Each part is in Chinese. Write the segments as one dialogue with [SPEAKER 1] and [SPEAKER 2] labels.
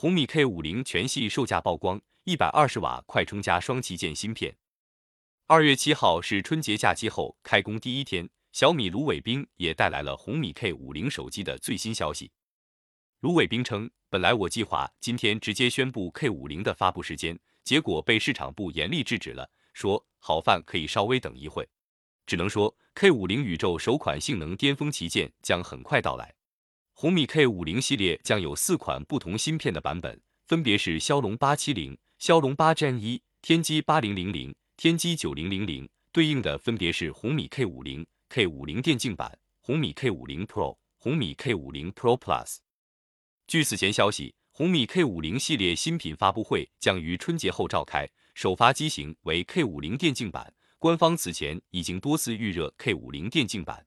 [SPEAKER 1] 红米 K 五零全系售价曝光，一百二十瓦快充加双旗舰芯片。二月七号是春节假期后开工第一天，小米卢伟冰也带来了红米 K 五零手机的最新消息。卢伟冰称，本来我计划今天直接宣布 K 五零的发布时间，结果被市场部严厉制止了，说好饭可以稍微等一会。只能说，K 五零宇宙首款性能巅峰旗舰将很快到来。红米 K 五零系列将有四款不同芯片的版本，分别是骁龙八七零、骁龙八 Gen 一、天玑八零零零、天玑九零零零，对应的分别是红米 K 五零、K 五零电竞版、红米 K 五零 Pro、红米 K 五零 Pro Plus。据此前消息，红米 K 五零系列新品发布会将于春节后召开，首发机型为 K 五零电竞版。官方此前已经多次预热 K 五零电竞版。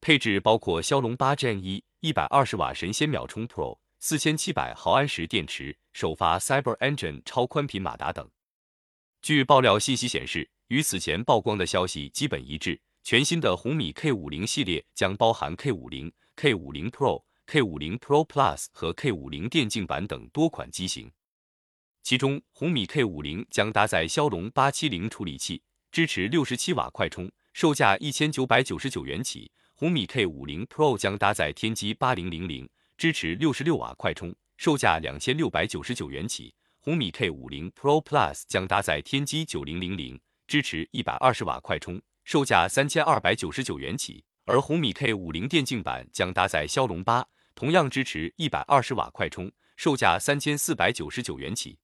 [SPEAKER 1] 配置包括骁龙八 Gen 一、一百二十瓦神仙秒充 Pro、四千七百毫安时电池、首发 Cyber Engine 超宽频马达等。据爆料信息显示，与此前曝光的消息基本一致，全新的红米 K 五零系列将包含 K 五零、K 五零 Pro、K 五零 Pro Plus 和 K 五零电竞版等多款机型。其中，红米 K 五零将搭载骁龙八七零处理器，支持六十七瓦快充，售价一千九百九十九元起。红米 K 五零 Pro 将搭载天玑八零零零，支持六十六瓦快充，售价两千六百九十九元起。红米 K 五零 Pro Plus 将搭载天玑九零零零，支持一百二十瓦快充，售价三千二百九十九元起。而红米 K 五零电竞版将搭载骁龙八，同样支持一百二十瓦快充，售价三千四百九十九元起。